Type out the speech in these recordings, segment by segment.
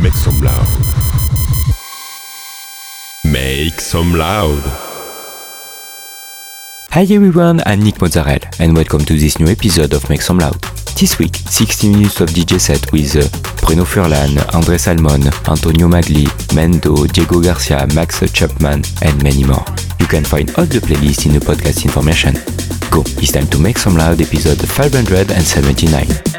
Make some loud. Make some loud. Hi everyone, I'm Nick Mozzarella and welcome to this new episode of Make Some Loud. This week, 60 minutes of DJ set with uh, Bruno Furlan, André Salmon, Antonio Magli, Mendo, Diego Garcia, Max Chapman, and many more. You can find all the playlists in the podcast information. Go, it's time to Make Some Loud episode 579.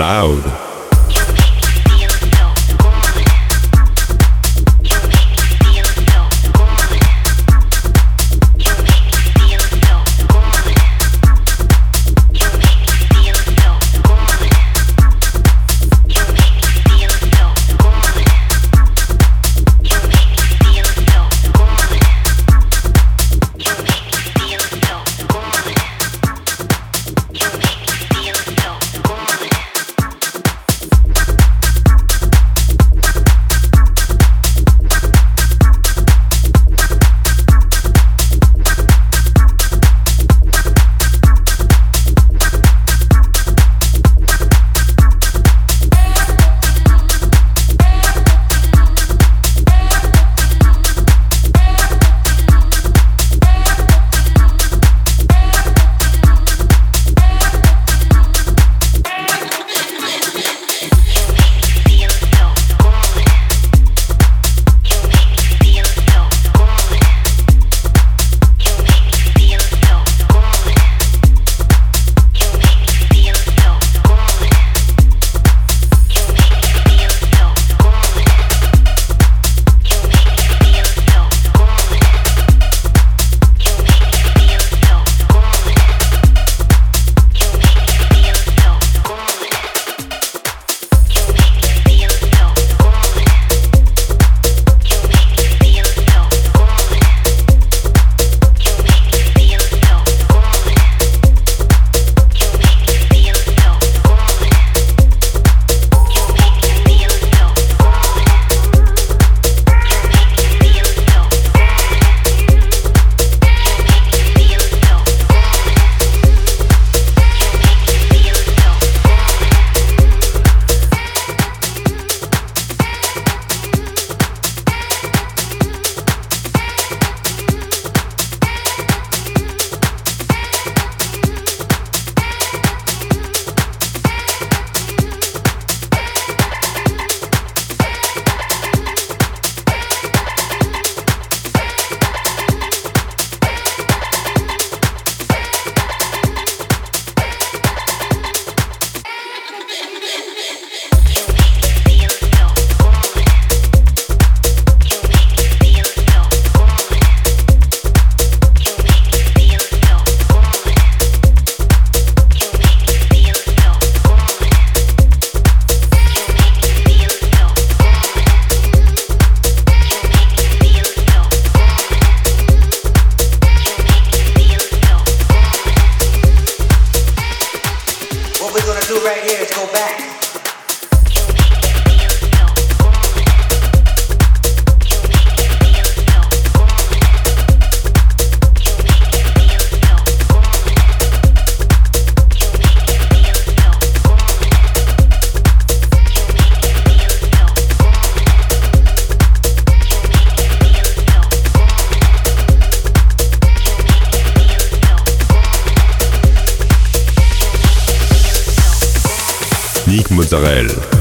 loud. Nick Mozzarella.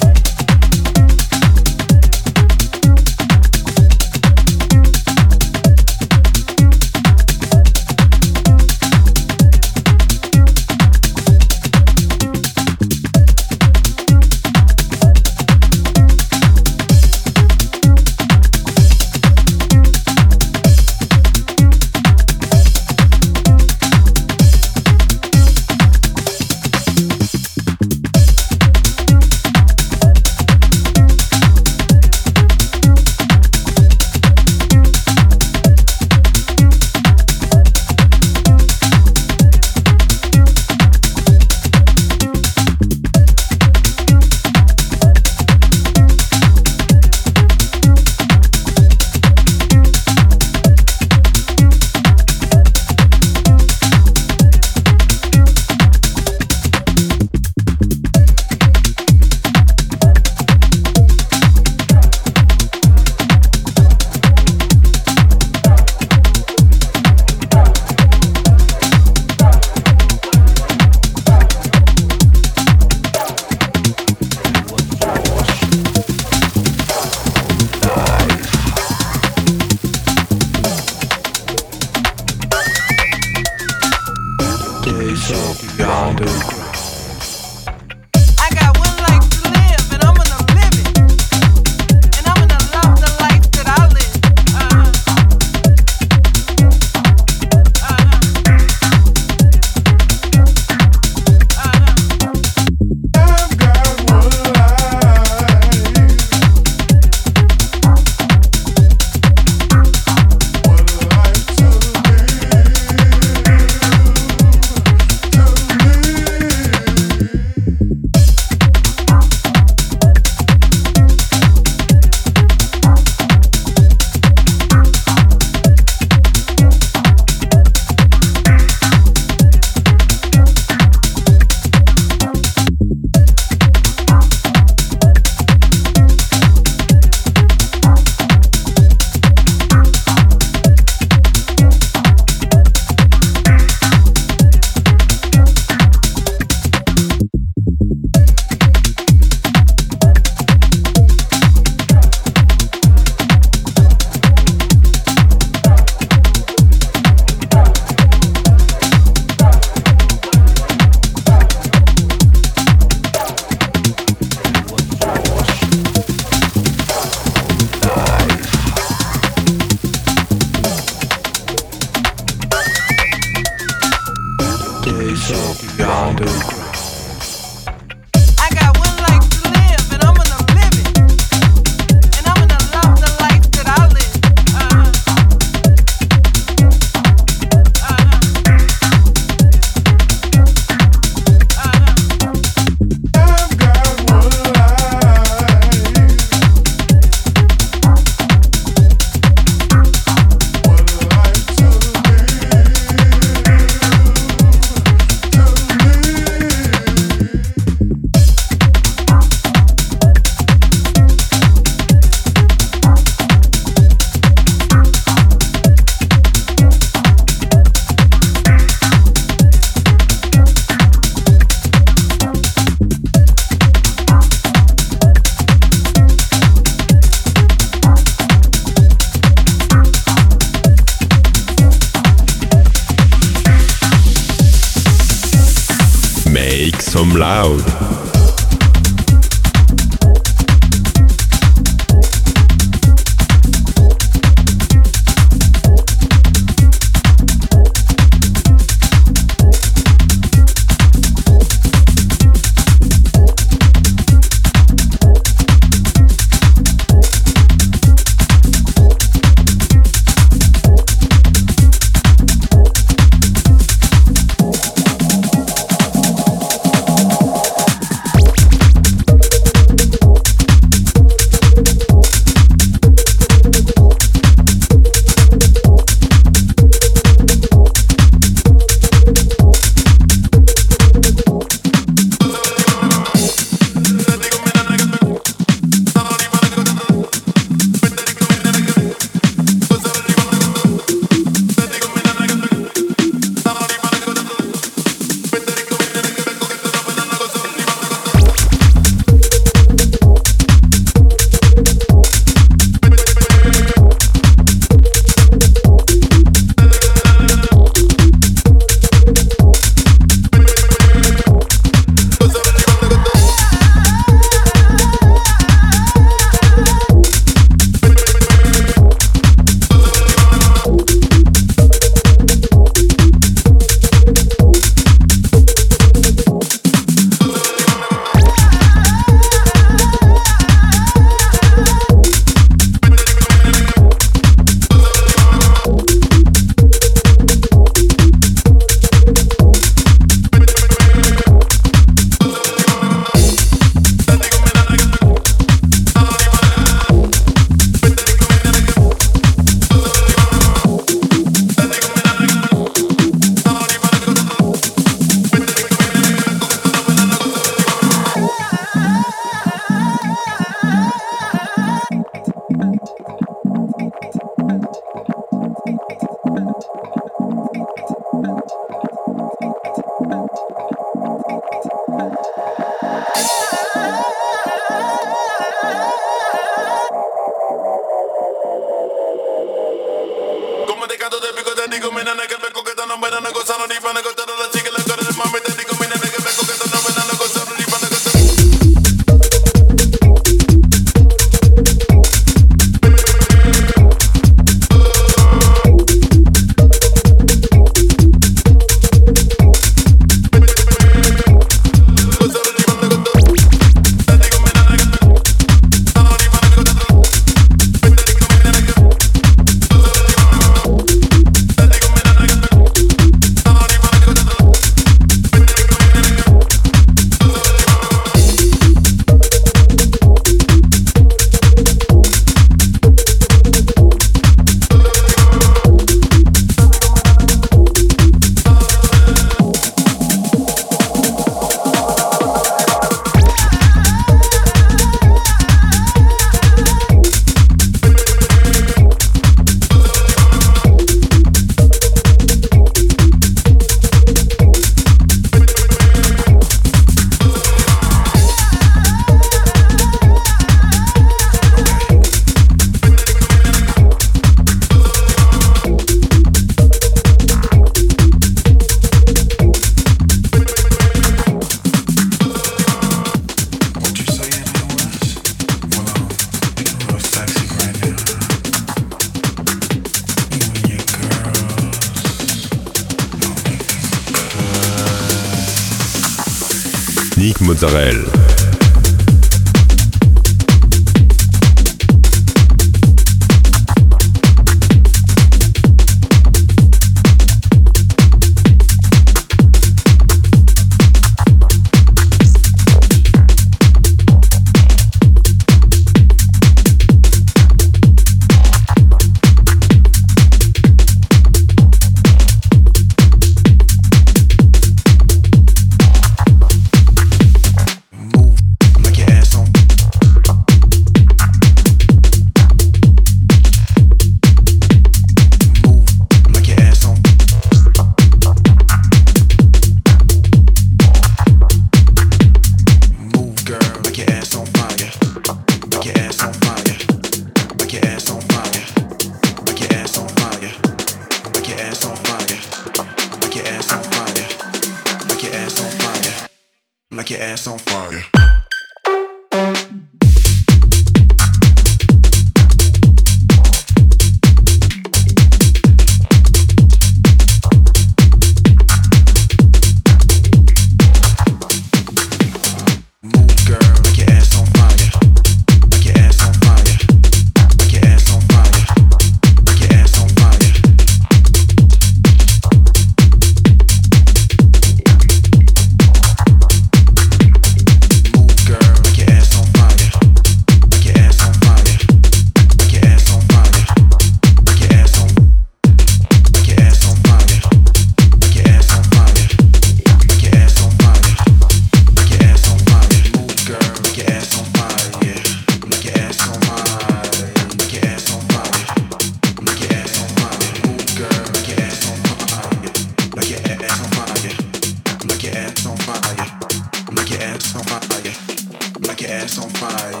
your ass on fire.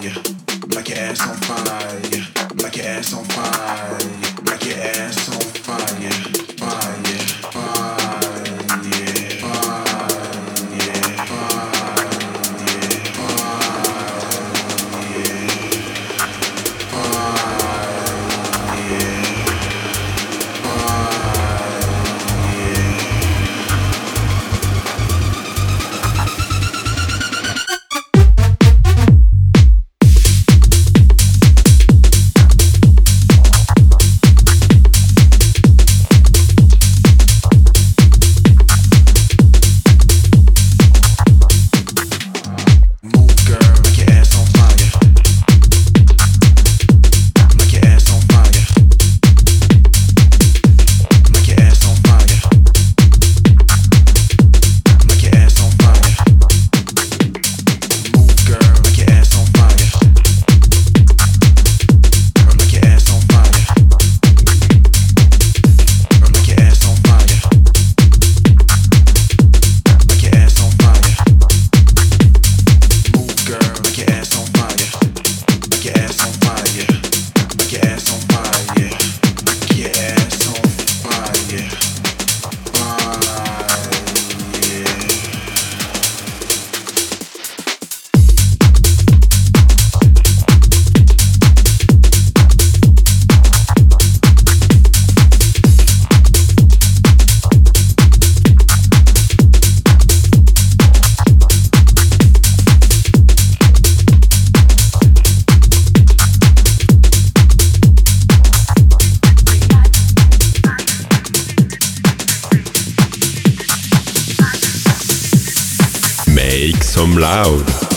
Black ass on fire. Black ass on fire. Black ass on fire. some loud.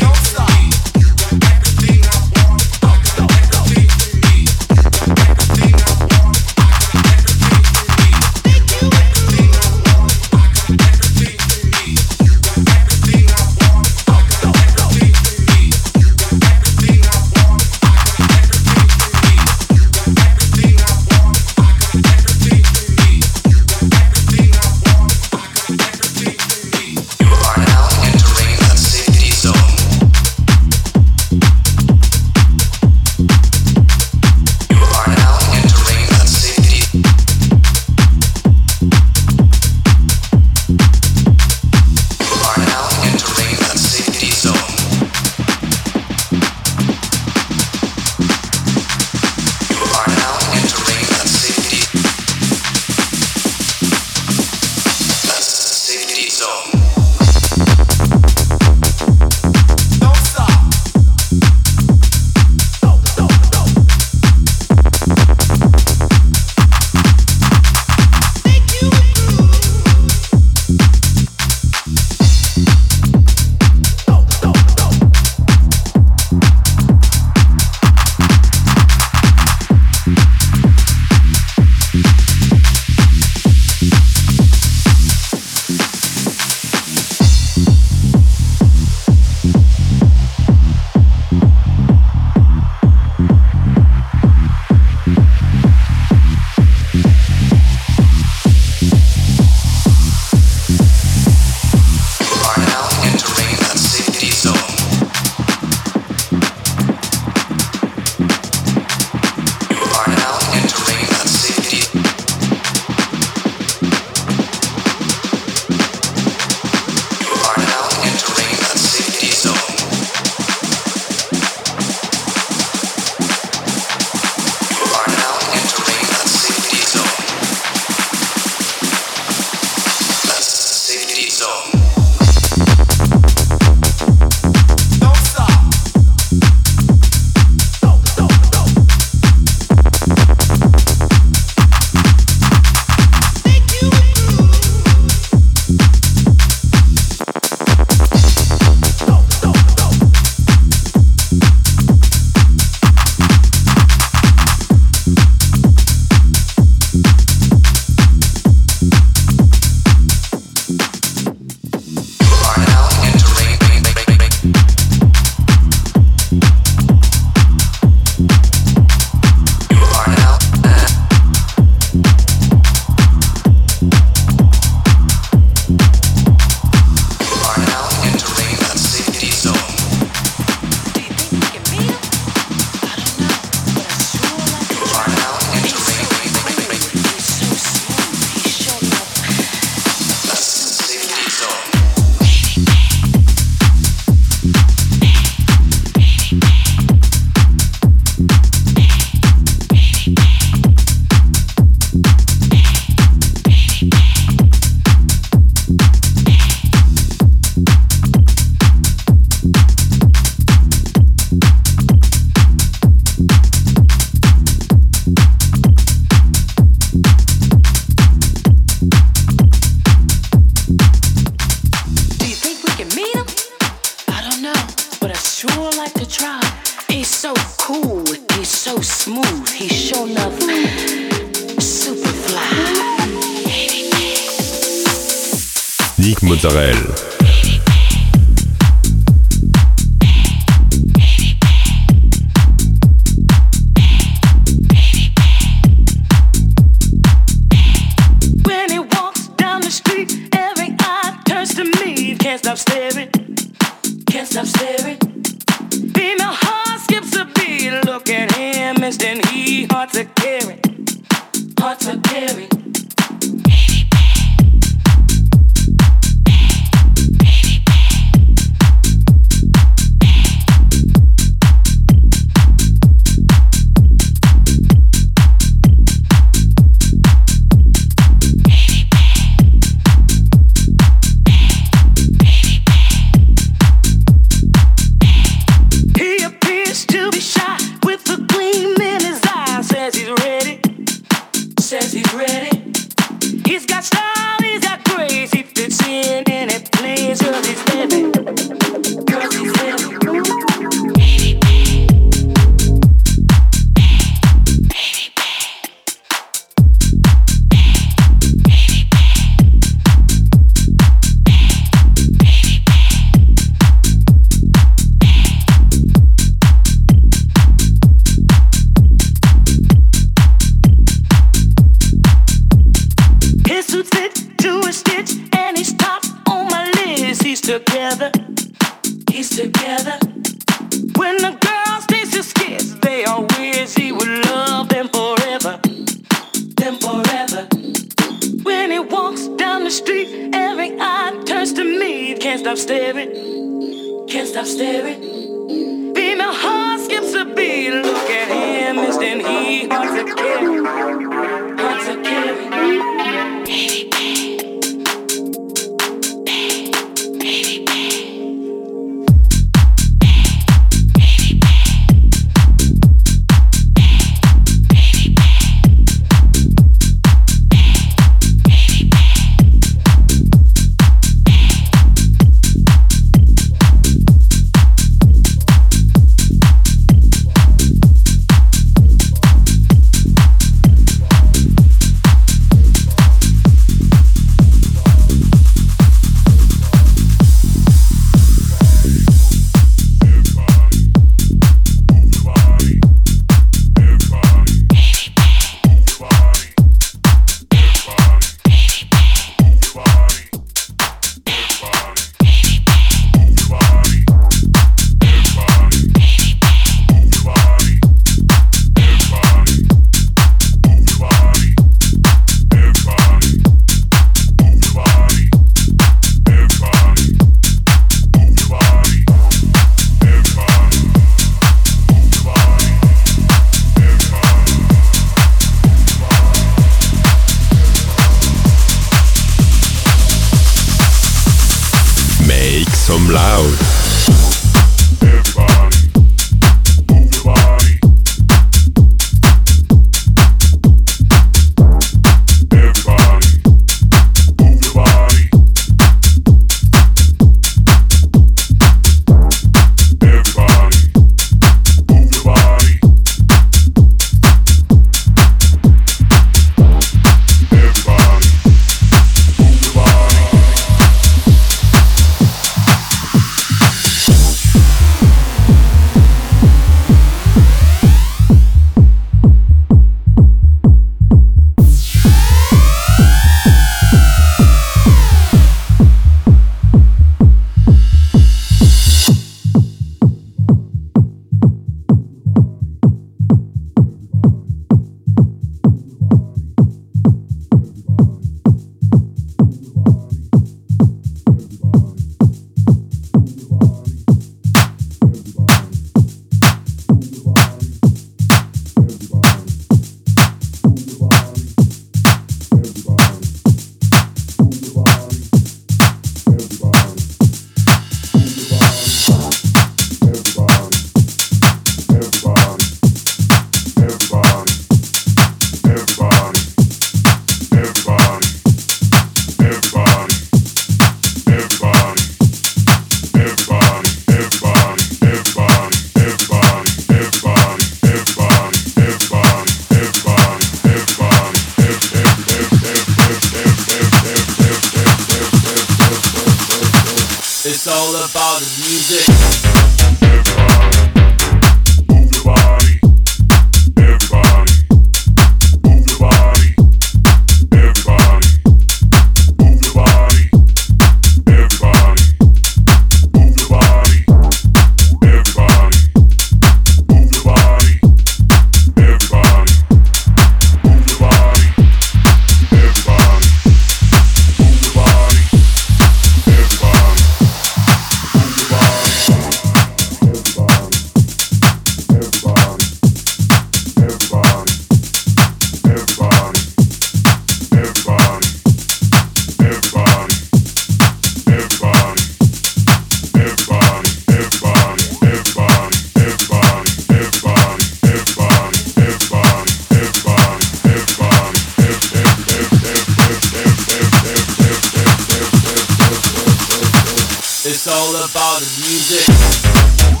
all about the music.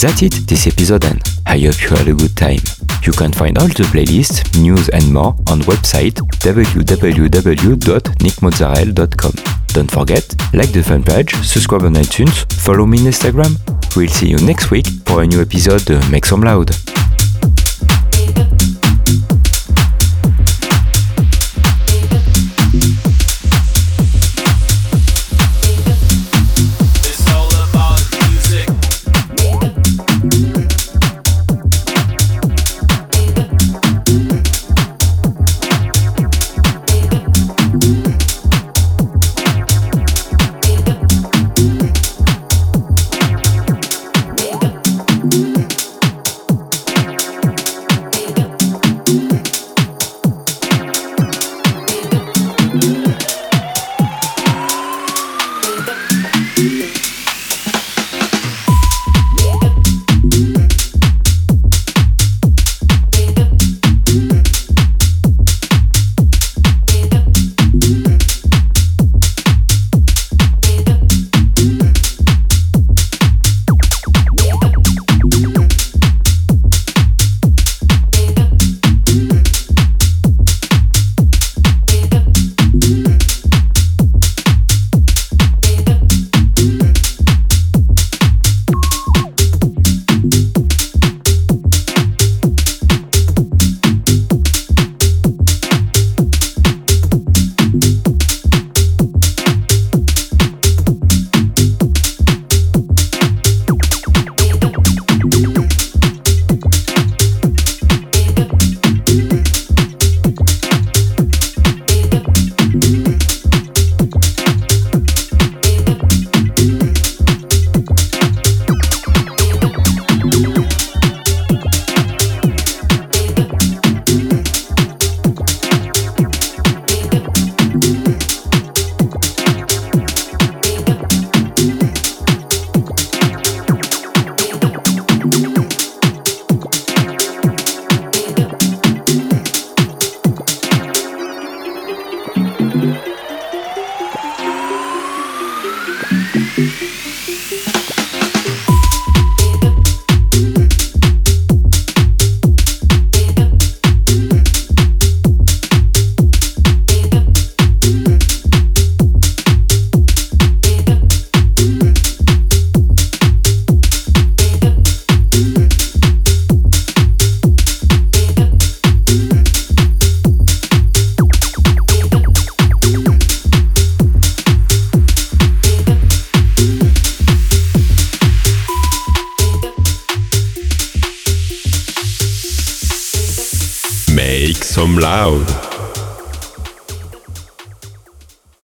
That's it, this episode and I hope you had a good time. You can find all the playlists, news and more on website www.nickmozzarella.com. Don't forget, like the fan page, subscribe on iTunes, follow me on Instagram. We'll see you next week for a new episode. Make some loud.